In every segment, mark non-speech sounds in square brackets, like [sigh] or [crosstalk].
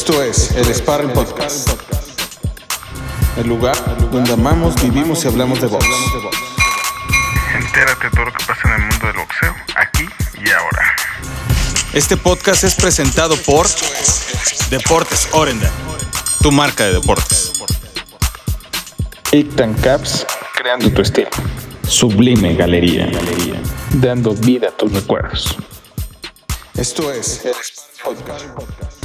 Esto es el Sparring Podcast. El lugar donde amamos, vivimos y hablamos de box. Entérate de todo lo que pasa en el mundo del boxeo, aquí y ahora. Este podcast es presentado por Deportes Orenda, tu marca de deportes. Ictan Caps, creando tu estilo. Sublime Galería, dando vida a tus recuerdos. Esto es el Sparring Podcast.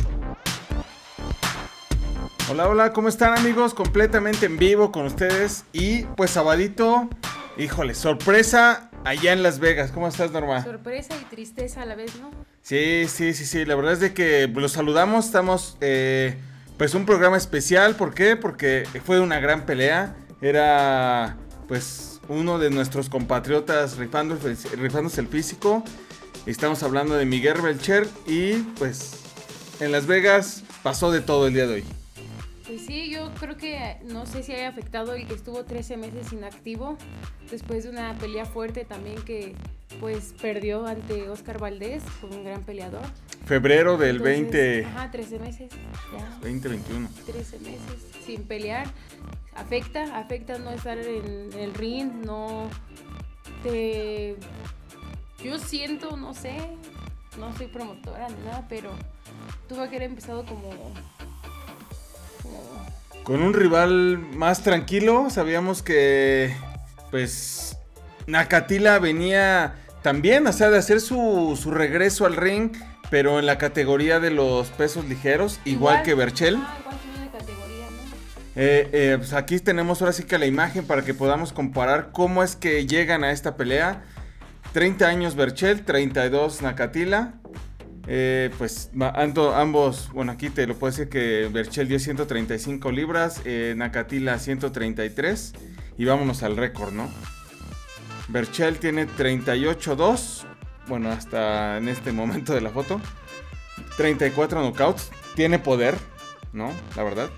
Hola, hola, ¿cómo están amigos? Completamente en vivo con ustedes y pues sabadito, híjole, sorpresa allá en Las Vegas. ¿Cómo estás, Norma? Sorpresa y tristeza a la vez, ¿no? Sí, sí, sí, sí, la verdad es de que los saludamos, estamos eh, pues un programa especial, ¿por qué? Porque fue una gran pelea, era pues uno de nuestros compatriotas rifando, rifándose el físico, estamos hablando de Miguel Belcher y pues en Las Vegas pasó de todo el día de hoy. Pues sí, yo creo que no sé si haya afectado el que estuvo 13 meses inactivo después de una pelea fuerte también que pues perdió ante Oscar Valdés, fue un gran peleador. Febrero del Entonces, 20, Ajá, 13 meses, ya. 2021. 13 meses sin pelear. Afecta, afecta no estar en el ring, no te... Yo siento, no sé, no soy promotora ni nada, pero tuvo que haber empezado como... Con un rival más tranquilo, sabíamos que pues Nakatila venía también, o sea, de hacer su, su regreso al ring, pero en la categoría de los pesos ligeros, igual, que Berchel. Ah, igual que una categoría, ¿no? Eh, eh, pues aquí tenemos ahora sí que la imagen para que podamos comparar cómo es que llegan a esta pelea. 30 años Berchel, 32 Nakatila. Eh, pues ando- ambos, bueno aquí te lo puedo decir que Berchel dio 135 libras, eh, Nakatila 133 y vámonos al récord, ¿no? Berchel tiene 38-2, bueno hasta en este momento de la foto, 34 knockouts, tiene poder, ¿no? La verdad.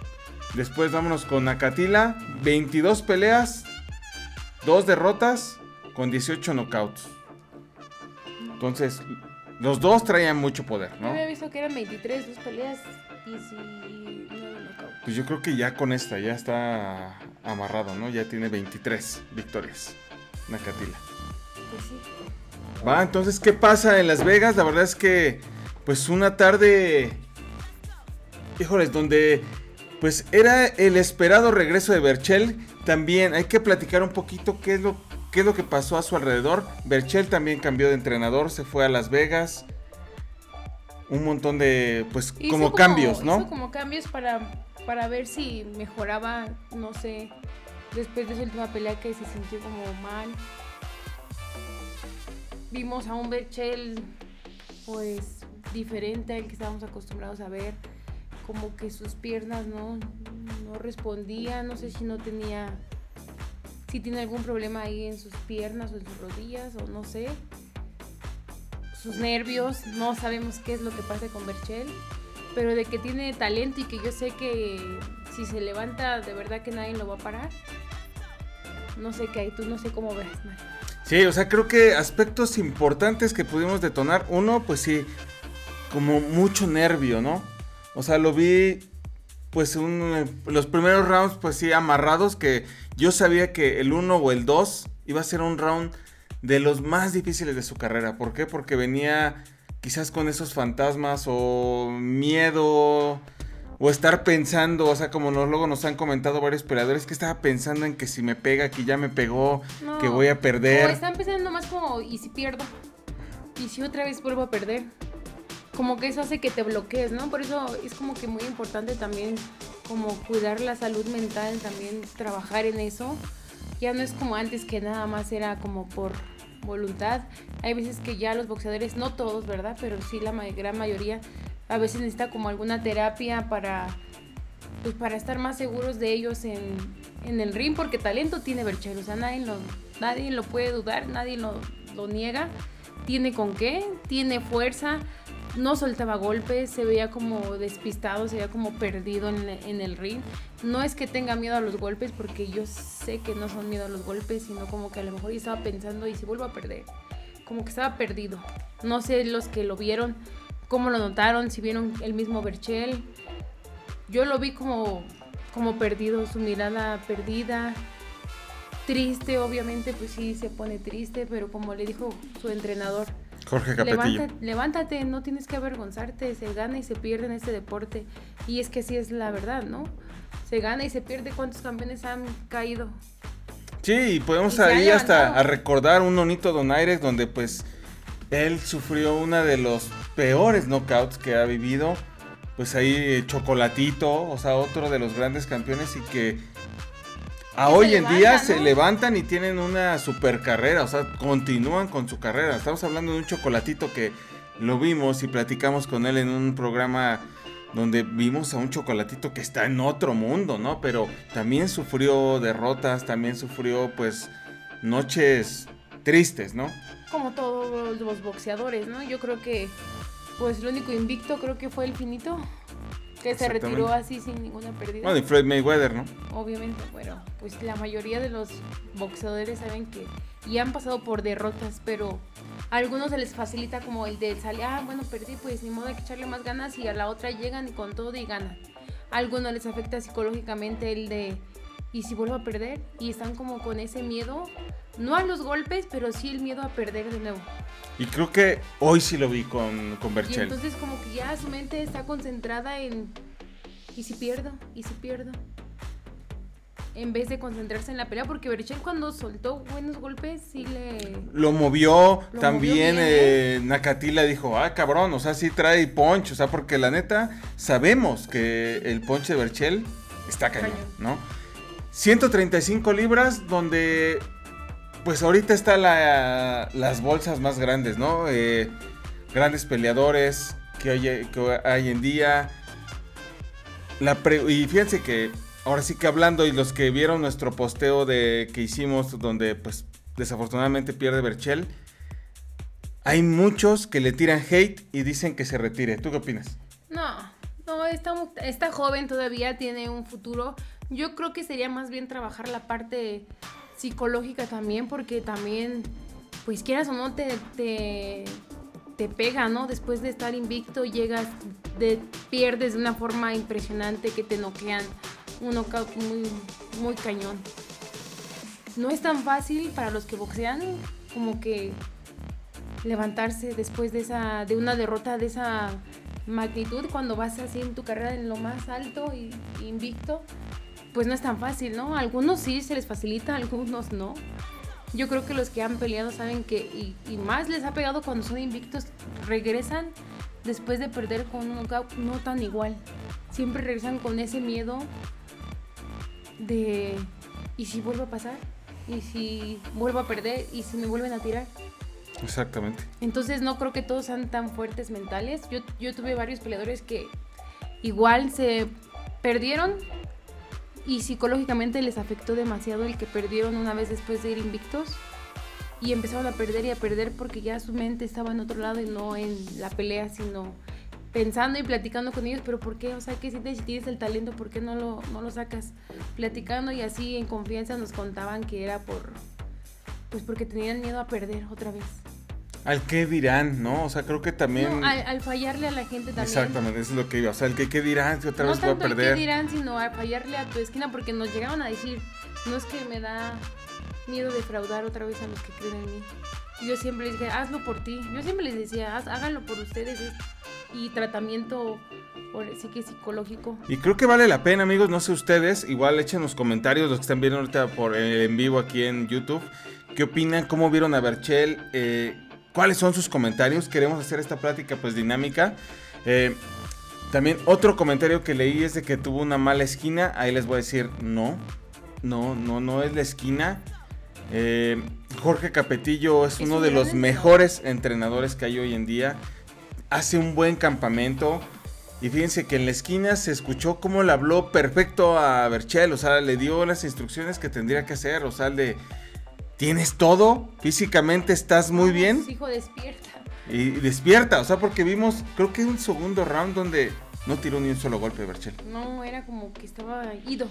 Después vámonos con Nakatila, 22 peleas, 2 derrotas con 18 knockouts. Entonces, los dos traían mucho poder, Yo ¿no? había visto que eran 23, dos peleas, 19 knockouts. Pues yo creo que ya con esta ya está amarrado, ¿no? Ya tiene 23 victorias. Nakatila. Pues sí. Va, entonces, ¿qué pasa en Las Vegas? La verdad es que, pues una tarde, híjoles, donde, pues era el esperado regreso de Berchel. También hay que platicar un poquito qué es lo, qué es lo que pasó a su alrededor. Berchel también cambió de entrenador, se fue a Las Vegas. Un montón de, pues, Hizo como cambios, ¿no? Hizo como cambios para, para ver si mejoraba, no sé, después de su última pelea que se sintió como mal. Vimos a un Berchel, pues, diferente al que estábamos acostumbrados a ver. Como que sus piernas no, no respondían, no sé si no tenía, si tiene algún problema ahí en sus piernas o en sus rodillas o no sé sus nervios, no sabemos qué es lo que pasa con Berchel, pero de que tiene talento y que yo sé que si se levanta de verdad que nadie lo va a parar. No sé qué hay, tú no sé cómo ves, Mario. Sí, o sea, creo que aspectos importantes que pudimos detonar. Uno, pues sí, como mucho nervio, ¿no? O sea, lo vi, pues, un, los primeros rounds, pues sí, amarrados, que yo sabía que el 1 o el 2 iba a ser un round de los más difíciles de su carrera. ¿Por qué? Porque venía quizás con esos fantasmas o miedo o estar pensando, o sea, como nos- luego nos han comentado varios peleadores, que estaba pensando en que si me pega, que ya me pegó, No. que voy a perder. O están pensando más como, ¿y si pierdo? ¿Y si otra vez vuelvo a perder? Como que eso hace que te bloquees, ¿no? Por eso es como que muy importante también como cuidar la salud mental, también trabajar en eso. Ya no es como antes que nada más era como por voluntad. Hay veces que ya los boxeadores, no todos, ¿verdad? Pero sí la gran mayoría, a veces necesita como alguna terapia para pues para estar más seguros de ellos en, en el ring, porque talento tiene Berchel, o sea, nadie lo, nadie lo puede dudar, nadie lo, lo niega. Tiene con qué, tiene fuerza, no soltaba golpes, se veía como despistado, se veía como perdido en, en el ring. No es que tenga miedo a los golpes, porque yo sé que no son miedo a los golpes, sino como que a lo mejor estaba pensando, ¿y si vuelvo a perder? Como que estaba perdido. No sé los que lo vieron, cómo lo notaron, si vieron el mismo Berchel. yo lo vi como, como perdido, su mirada perdida, triste, obviamente, pues sí se pone triste, pero como le dijo su entrenador, Jorge Capetillo. levántate, levántate, no tienes que avergonzarte, se gana y se pierde en este deporte. Y es que sí es la verdad, ¿no? Se gana y se pierde. ¿Cuántos campeones han caído? Sí, y podemos ahí hasta a recordar un Nonito Donaires donde pues él sufrió una de los peores knockouts que ha vivido. Pues ahí eh, Chocolatito, o sea, otro de los grandes campeones y que a hoy en día se levantan y tienen una super carrera, o sea, continúan con su carrera. Estamos hablando de un Chocolatito que lo vimos y platicamos con él en un programa donde vimos a un chocolatito que está en otro mundo, ¿no? Pero también sufrió derrotas, también sufrió pues noches tristes, ¿no? Como todos los boxeadores, ¿no? Yo creo que, pues, lo único invicto creo que fue el finito, que se retiró así sin ninguna pérdida. Bueno, y Floyd Mayweather, ¿no? Obviamente, bueno, pues la mayoría de los boxeadores saben que y han pasado por derrotas, pero a algunos se les facilita como el de salir, ah, bueno, perdí, pues ni modo hay que echarle más ganas y a la otra llegan y con todo y ganan. A algunos les afecta psicológicamente el de, ¿y si vuelvo a perder? Y están como con ese miedo, no a los golpes, pero sí el miedo a perder de nuevo. Y creo que hoy sí lo vi con, con Y Berchel. entonces como que ya su mente está concentrada en ¿y si pierdo? ¿y si pierdo? En vez de concentrarse en la pelea, porque Berchel cuando soltó buenos golpes sí le... Lo movió, Lo también movió eh, Nakatila dijo, ah, cabrón, o sea, sí trae punch, o sea, porque la neta sabemos que el punch de Berchel está cañón, Cañón. ¿no? 135 libras, donde pues ahorita está la- las bolsas más grandes, ¿no? Eh, grandes peleadores que hay, en día. Y fíjense que ahora sí que hablando y los que vieron nuestro posteo de que hicimos donde pues desafortunadamente pierde Berchel, hay muchos que le tiran hate y dicen que se retire. ¿Tú qué opinas? No, no, está, está joven todavía, tiene un futuro. Yo creo que sería más bien trabajar la parte psicológica también, porque también, pues quieras o no, te, te, pega, ¿no? Después de estar invicto, llegas, de, pierdes de una forma impresionante que te noquean. Un knockout muy, muy cañón. No es tan fácil para los que boxean como que levantarse después de esa de una derrota de esa magnitud cuando vas así en tu carrera en lo más alto y invicto pues no es tan fácil no algunos sí se les facilita [laughs] algunos no. Yo creo que los que han peleado saben que y, y más les ha pegado cuando son invictos regresan después de perder con un knockout no tan igual. Siempre regresan con ese miedo de y si vuelve a pasar y si vuelvo a perder y si me vuelven a tirar Exactamente. entonces no creo que todos sean tan fuertes mentales. Yo, yo tuve varios peleadores que igual se perdieron y psicológicamente les afectó demasiado el que perdieron una vez después de ir invictos y empezaron a perder y a perder porque ya su mente estaba en otro lado y no en la pelea, sino pensando y platicando con ellos, pero ¿por qué? O sea, ¿qué sientes si tienes el talento? ¿Por qué no lo, no lo sacas? Platicando y así en confianza nos contaban que era por... Pues porque tenían miedo a perder otra vez. Al qué dirán, ¿no? O sea, creo que también... No, al, al fallarle a la gente también. Exactamente, eso es lo que iba. O sea, el que qué dirán si otra no vez voy a tanto perder. que dirán, sino a fallarle a tu esquina, porque nos llegaban a decir, no es que me da miedo defraudar otra vez a los que creen en mí. Y yo siempre les dije, hazlo por ti. Yo siempre les decía, "Haz- háganlo por ustedes. es- Y tratamiento, sí que psicológico. Y creo que vale la pena, amigos. No sé ustedes. Igual echen los comentarios, los que están viendo ahorita por eh, en vivo aquí en YouTube. ¿Qué opinan? ¿Cómo vieron a Berchel? Eh, ¿Cuáles son sus comentarios? Queremos hacer esta plática pues dinámica. Eh, también otro comentario que leí es de que tuvo una mala esquina. Ahí les voy a decir, no. No, no, no es la esquina. Eh, Jorge Capetillo es, uno un de los mejores entrenadores que hay hoy en día. Hace un buen campamento. Y fíjense que en la esquina se escuchó cómo le habló perfecto a Berchel. O sea, le dio las instrucciones que tendría que hacer. O sea, de. Tienes todo, físicamente estás muy bien Hijo, despierta. y despierta. O sea, porque vimos, creo que un segundo round donde no tiró ni un solo golpe Berchel. No, era como que estaba ido.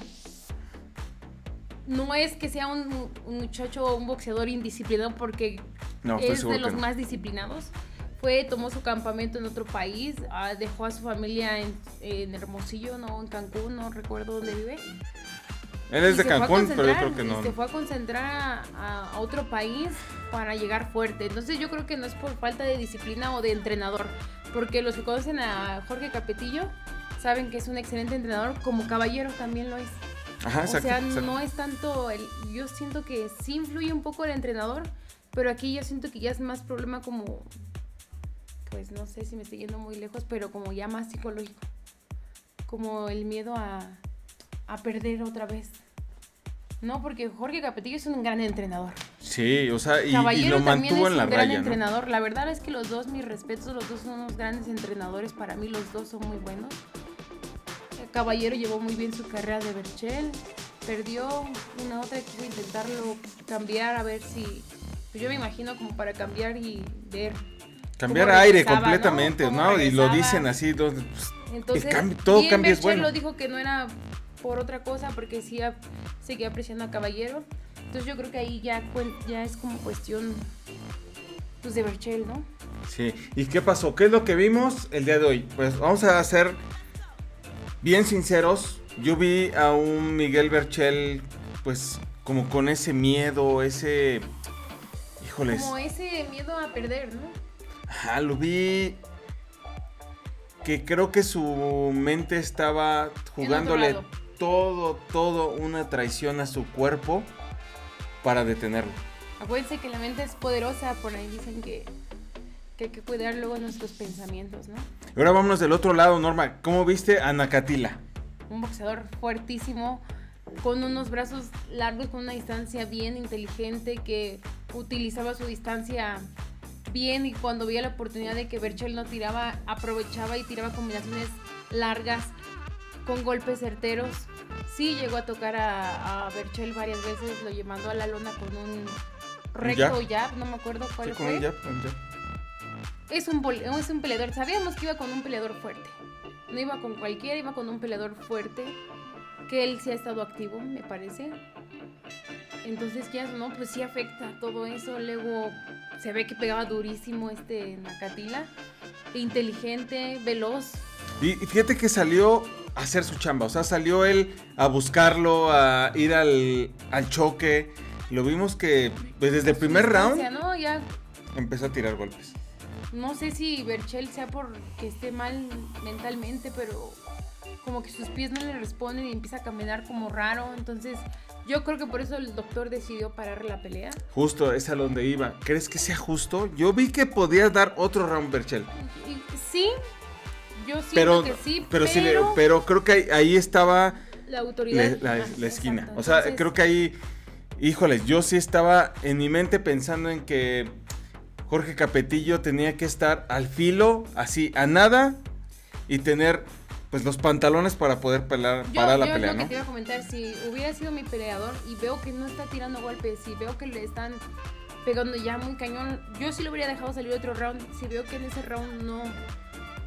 No es que sea un, un muchacho o un boxeador indisciplinado porque No, es de los no. más disciplinados, fue, tomó su campamento en otro país, ah, dejó a su familia en, en Hermosillo, no, en Cancún, no recuerdo dónde vive. Él es de Cancún, pero yo creo que no. Se fue a concentrar a, a- a otro país para llegar fuerte. Entonces yo creo que no es por falta de disciplina o de entrenador, porque los que conocen a Jorge Capetillo saben que es un excelente entrenador, como Caballero también lo es. Ajá, exacto. o sea, exacto. no es tanto el, yo siento que sí influye un poco el entrenador, pero aquí yo siento que ya es más problema como pues no sé si me estoy yendo muy lejos, pero como ya más psicológico. Como el miedo a, a perder otra vez. No, porque Jorge Capetillo es un gran entrenador. Sí, o sea, y, y lo mantuvo es en la un gran raya, ¿no? entrenador. La verdad es que los dos, mis respetos, los dos son unos grandes entrenadores. Para mí los dos son muy buenos. El Caballero llevó muy bien su carrera de Berchel. Perdió una otra quiso intentarlo cambiar a ver si... pues yo me imagino como para cambiar y ver. Cambiar aire completamente, ¿no? Y lo dicen así, dos- pues, Entonces, cambio- todo bien cambio es Berchel bueno. lo dijo que no era por otra cosa, porque sí seguía apreciando a Caballero. Entonces yo creo que ahí ya, es como cuestión pues, de Berchel, ¿no? Sí. ¿Y qué pasó? ¿Qué es lo que vimos el día de hoy? Pues vamos a ser bien sinceros. Yo vi a un Miguel Berchel, pues, como con ese miedo, ese. Híjoles. Como ese miedo a perder, ¿no? Ajá, lo vi. Que creo que su mente estaba jugándole. Todo, todo una traición a su cuerpo para detenerlo. Acuérdense que la mente es poderosa, por ahí dicen que, que hay que cuidar luego nuestros pensamientos, ¿no? Ahora vámonos del otro lado, Norma. ¿Cómo viste a Nakatila? Un boxeador fuertísimo, con unos brazos largos, con una distancia bien inteligente, que utilizaba su distancia bien y cuando veía la oportunidad de que Berchel no tiraba, aprovechaba y tiraba combinaciones largas con golpes certeros. Sí llegó a tocar a, a Berchel varias veces, lo llevando a la lona con un recto jab? no me acuerdo cuál Sí, con fue. un jab, con un jab. Es un, es un peleador. Sabíamos que iba con un peleador fuerte. No iba con cualquiera, iba con un peleador fuerte. Que él sí ha estado activo, me parece. Entonces, ya no, pues sí afecta todo eso. Luego se ve que pegaba durísimo este Nakatila. Inteligente, veloz. Y fíjate que salió a hacer su chamba. O sea, salió él a buscarlo, a ir al, al choque. Lo vimos que pues, desde el primer round. Ya empezó a tirar golpes. no sé si Berchel sea porque esté mal mentalmente, pero como que sus pies no le responden y empieza a caminar como raro. Entonces, yo creo que por eso el doctor decidió parar la pelea. Justo es a donde iba. ¿Crees que sea justo? Yo vi que podías dar otro round, Berchel. Sí, yo siento Pero, que sí, pero, pero, sí le- pero creo que ahí, ahí estaba la autoridad. la, la- la esquina. exacto. O sea, Entonces, creo que ahí, híjoles, yo sí estaba en mi mente pensando en que Jorge Capetillo tenía que estar al filo, así, a nada, y tener pues los pantalones para poder pelar, Yo, parar la yo pelea, lo que te iba a comentar, si hubiera sido mi peleador y veo que no está tirando golpes, si veo que le están pegando ya muy cañón, yo sí lo hubiera dejado salir otro round. Si veo que en ese round no,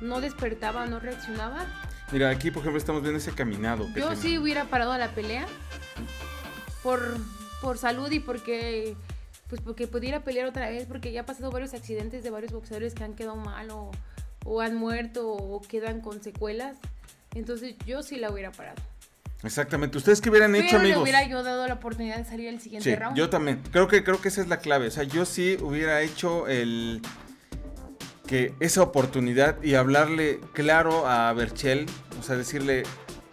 no despertaba, no reaccionaba, Mira, aquí por ejemplo estamos viendo ese caminado. que yo tiene. sí hubiera parado la pelea por, por salud y porque pues porque pudiera pelear otra vez, porque ya ha pasado varios accidentes de varios boxeadores que han quedado mal o, o han muerto o quedan con secuelas. Entonces yo sí la hubiera parado. Exactamente. ¿Ustedes qué hubieran hecho, Pero le amigos? hubiera yo dado la oportunidad de salir el siguiente Sí, round. yo también. Creo que, creo que esa es la clave. O sea, yo sí hubiera hecho el. Que esa oportunidad y hablarle claro a Berchel. O sea, decirle,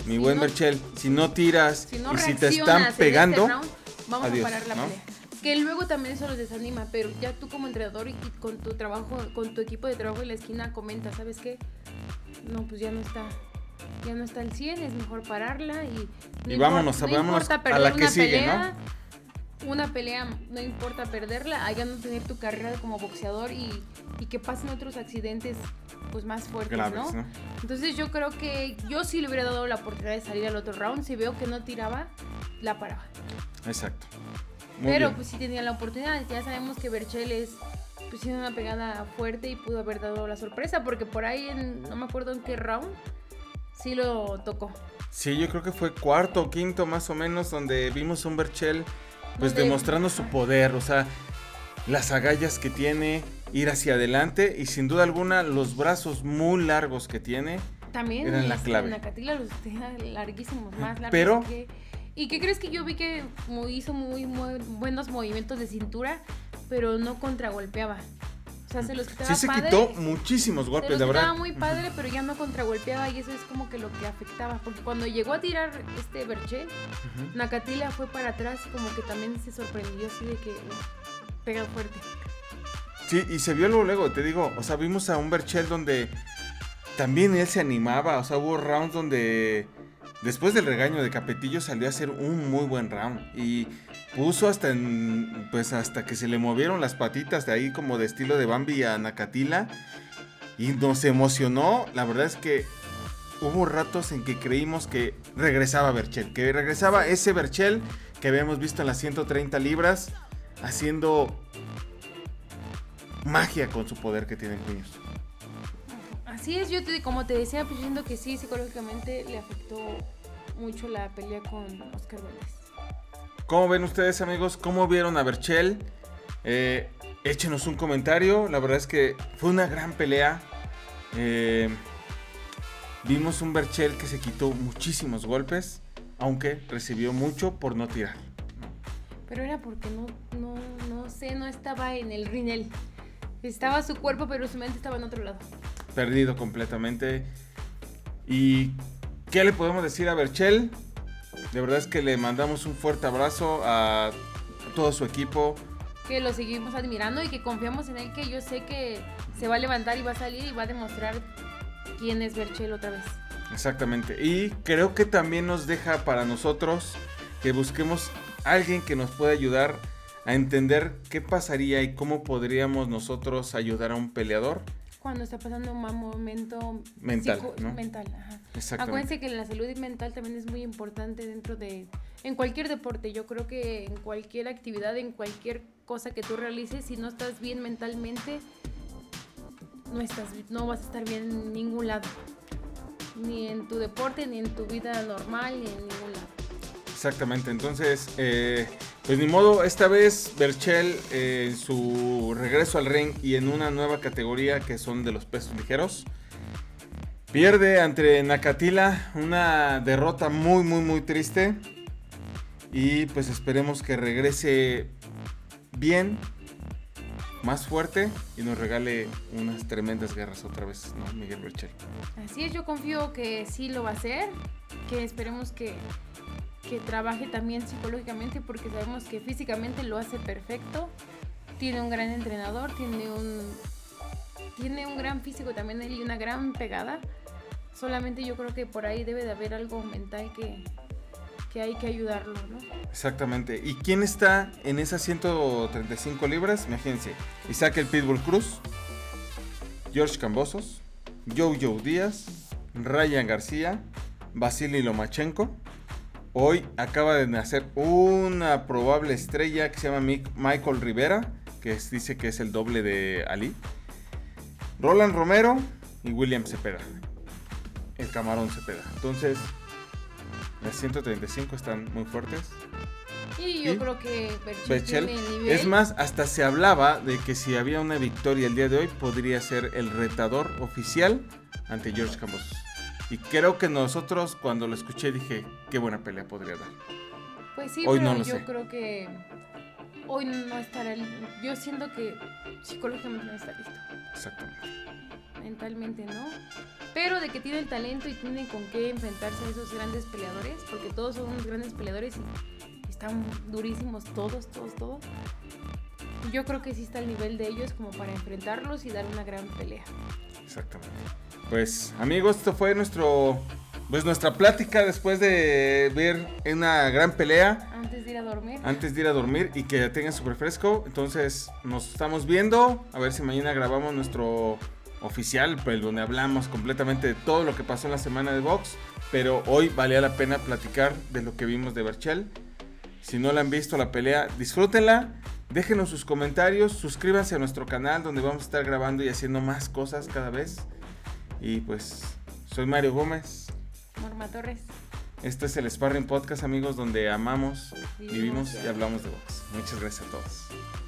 mi Si buen no- Berchel, si no tiras si no y si te están este pegando. round, vamos adiós, a parar la ¿no? pelea. Que luego también eso los desanima, pero ya tú como entrenador y con tu trabajo, con tu equipo de trabajo en la esquina comenta, ¿sabes qué? No, pues ya no está. Ya no está al 100, es mejor pararla y no Y vámonos, no a perder la que una sigue, pelea, Una pelea, no importa perderla, allá no tener tu carrera como boxeador y, y que pasen otros accidentes pues más fuertes, Graves, ¿no? ¿no? Entonces yo creo que yo sí le hubiera dado la oportunidad de salir al otro round. Si veo que no tiraba, la paraba. Exacto. Muy Pero bien. pues sí tenía la oportunidad. Ya sabemos que Berchel es pues tiene una pegada fuerte y pudo haber dado la sorpresa porque por ahí en, no me acuerdo en qué round sí lo tocó. Sí, yo creo que fue cuarto o quinto más o menos donde vimos un Berchel pues demostrando su poder, o sea, las agallas que tiene, ir hacia adelante y sin duda alguna los brazos muy largos que tiene. También Eran la clave. Nakatila los tenía larguísimos, más largos Pero- que... ¿Y qué crees que yo vi que hizo muy, muy buenos movimientos de cintura, pero no contragolpeaba? O sea, se los quitaba Sí se padre, quitó muchísimos se golpes, los la verdad. muy padre, pero ya no contragolpeaba y eso es como que lo que afectaba. Porque cuando llegó a tirar este Berchel, Ujú. Nakatila fue para atrás y como que también se sorprendió así de que uh, pega fuerte. Sí, y se vio luego, luego, te digo, o sea, vimos a un Berchel donde también él se animaba, o sea, hubo rounds donde después del regaño de Capetillo salió a hacer un muy buen round y puso hasta en, pues hasta que se le movieron las patitas de ahí como de estilo de Bambi a Nakatila y nos emocionó, la verdad es que hubo ratos en que creímos que regresaba Berchel, que regresaba ese Berchel que habíamos visto en las 130 libras haciendo magia con su poder que tiene en. Así es, yo te, como te decía, pues siento que sí, psicológicamente le afectó mucho la pelea con Oscar Valdés. ¿Cómo ven ustedes, amigos? ¿Cómo vieron a Berchel? Eh, échenos un comentario. La verdad es que fue una gran pelea. Eh, vimos un Berchel que se quitó muchísimos golpes, aunque recibió mucho por no tirar. Pero era porque no, no, no sé, no estaba en el rinel. Estaba su cuerpo, pero su mente estaba en otro lado. Perdido completamente. ¿Y qué le podemos decir a Berchel? De verdad es que le mandamos un fuerte abrazo a todo su equipo. Que lo seguimos admirando y que confiamos en él, que yo sé que se va a levantar y va a salir y va a demostrar quién es Berchel otra vez. Exactamente. Y creo que también nos deja para nosotros que busquemos a alguien que nos pueda ayudar a entender qué pasaría y cómo podríamos nosotros ayudar a un peleador. Cuando está pasando un mal momento Mental, psico- ¿no? mental, ajá. Acuérdense que la salud mental también es muy importante dentro de, en cualquier deporte, yo creo que en cualquier actividad, en cualquier cosa que tú realices, si no estás bien mentalmente, no, estás, no vas a estar bien en ningún lado. Ni en tu deporte, ni en tu vida normal, ni en ningún lado. Exactamente. Entonces, eh, pues ni modo, esta vez Berchel eh, en su regreso al ring y en una nueva categoría que son de los pesos ligeros. Pierde ante Nakatila, una derrota muy, muy, muy triste. Y pues esperemos que regrese bien, más fuerte y nos regale unas tremendas guerras otra vez, ¿no? Miguel Berchel. Así es, yo confío que sí lo va a hacer, que esperemos que, que trabaje también psicológicamente porque sabemos que físicamente lo hace perfecto, tiene un gran entrenador, tiene un, tiene un gran físico también él y una gran pegada, solamente yo creo que por ahí debe de haber algo mental que, que hay que ayudarlo, ¿no? Exactamente. ¿Y quién está en esas 135 libras? Imagínense. Isaac el Pitbull Cruz, George Cambosos, Joe Díaz, Ryan García, Vasily Lomachenko. Hoy acaba de nacer una probable estrella que se llama Michael Rivera, que es- dice que es el doble de Ali. Roland Romero y William Cepeda. El camarón Cepeda. Entonces, las 135 están muy fuertes. Y yo ¿Y? creo que Berchel, Berchel. tiene el nivel. Es más, hasta se hablaba de que si había una victoria el día de hoy, podría ser el retador oficial ante George Cambosos. Y creo que nosotros, cuando lo escuché, dije, qué buena pelea podría dar. Pues sí, Hoy pero no lo yo sé. creo que hoy no estará. Yo siento que psicológicamente no está listo. Exactamente. Mentalmente no. Pero de que tiene el talento y tiene con qué enfrentarse a esos grandes peleadores, porque todos son unos grandes peleadores y están durísimos todos, todos, todos. Yo creo que sí está al nivel de ellos como para enfrentarlos y dar una gran pelea. Exactamente. Pues, amigos, esto fue nuestro. Pues nuestra plática después de ver una gran pelea. Antes de ir a dormir. antes de ir a dormir y que tengan súper fresco. Entonces nos estamos viendo. A ver si mañana grabamos nuestro oficial, pues, donde hablamos completamente de todo lo que pasó en la semana de box. Pero hoy valía la pena platicar de lo que vimos de Berchel. Si no la han visto la pelea, disfrútenla. Déjenos sus comentarios, suscríbanse a nuestro canal donde vamos a estar grabando y haciendo más cosas cada vez. Y pues, soy Mario Gómez. Norma Torres. Este es el Sparring Podcast, amigos, donde amamos, Vivimos vivimos y hablamos de box. Muchas gracias a todos.